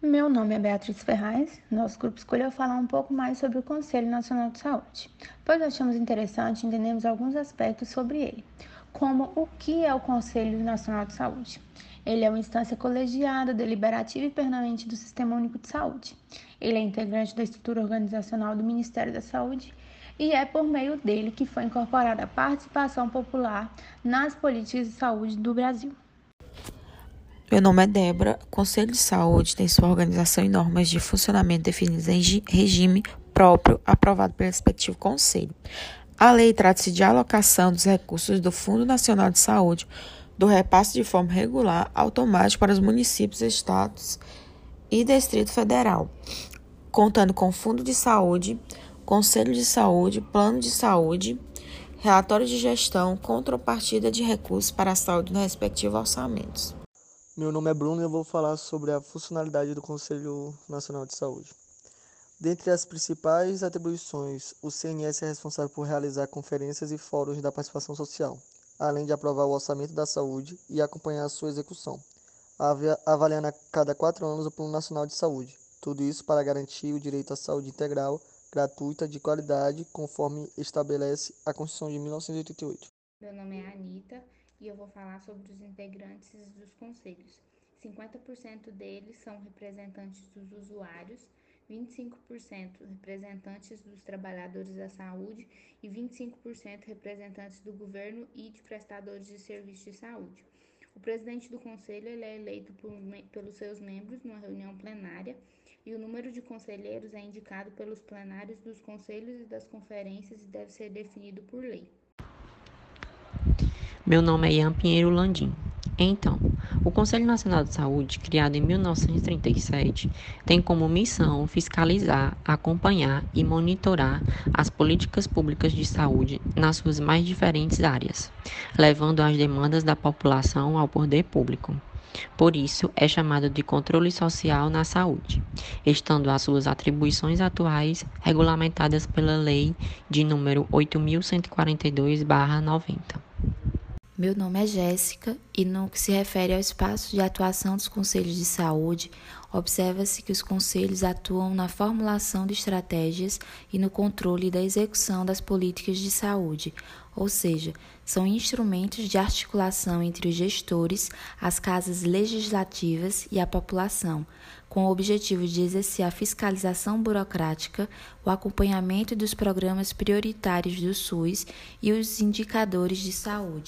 Meu nome é Beatriz Ferraz. Nosso grupo escolheu falar um pouco mais sobre o Conselho Nacional de Saúde, pois achamos interessante entendermos alguns aspectos sobre ele, como o que é o Conselho Nacional de Saúde. Ele é uma instância colegiada, deliberativa e permanente do Sistema Único de Saúde. Ele é integrante da estrutura organizacional do Ministério da Saúde e é por meio dele que foi incorporada a participação popular nas políticas de saúde do Brasil. Meu nome é Débora. O Conselho de Saúde tem sua organização e normas de funcionamento definidas em regime próprio, aprovado pelo respectivo Conselho. A lei trata-se de alocação dos recursos do Fundo Nacional de Saúde, do repasse de forma regular, automático para os municípios, estados e Distrito Federal, contando com Fundo de Saúde, Conselho de Saúde, Plano de Saúde, relatório de gestão, contrapartida de recursos para a saúde nos respectivos orçamentos. Meu nome é Bruno e eu vou falar sobre a funcionalidade do Conselho Nacional de Saúde. Dentre as principais atribuições, o CNS é responsável por realizar conferências e fóruns da participação social, além de aprovar o orçamento da saúde e acompanhar a sua execução, avaliando a cada quatro anos o Plano Nacional de Saúde. Tudo isso para garantir o direito à saúde integral, gratuita, de qualidade, conforme estabelece a Constituição de 1988. Meu nome é Anitta e eu vou falar sobre os integrantes dos conselhos. 50% deles são representantes dos usuários, 25% representantes dos trabalhadores da saúde e 25% representantes do governo e de prestadores de serviços de saúde. O presidente do conselho é eleito por, pelos seus membros numa reunião plenária e o número de conselheiros é indicado pelos plenários dos conselhos e das conferências e deve ser definido por lei. Meu nome é Ian Pinheiro Landim. Então, o Conselho Nacional de Saúde, criado em 1937, tem como missão fiscalizar, acompanhar e monitorar as políticas públicas de saúde nas suas mais diferentes áreas, levando as demandas da população ao poder público. Por isso, é chamado de controle social na saúde, estando as suas atribuições atuais regulamentadas pela Lei de número 8142/90. Meu nome é Jéssica e no que se refere ao espaço de atuação dos conselhos de saúde, observa-se que os conselhos atuam na formulação de estratégias e no controle da execução das políticas de saúde, ou seja, são instrumentos de articulação entre os gestores, as casas legislativas e a população, com o objetivo de exercer a fiscalização burocrática, o acompanhamento dos programas prioritários do SUS e os indicadores de saúde.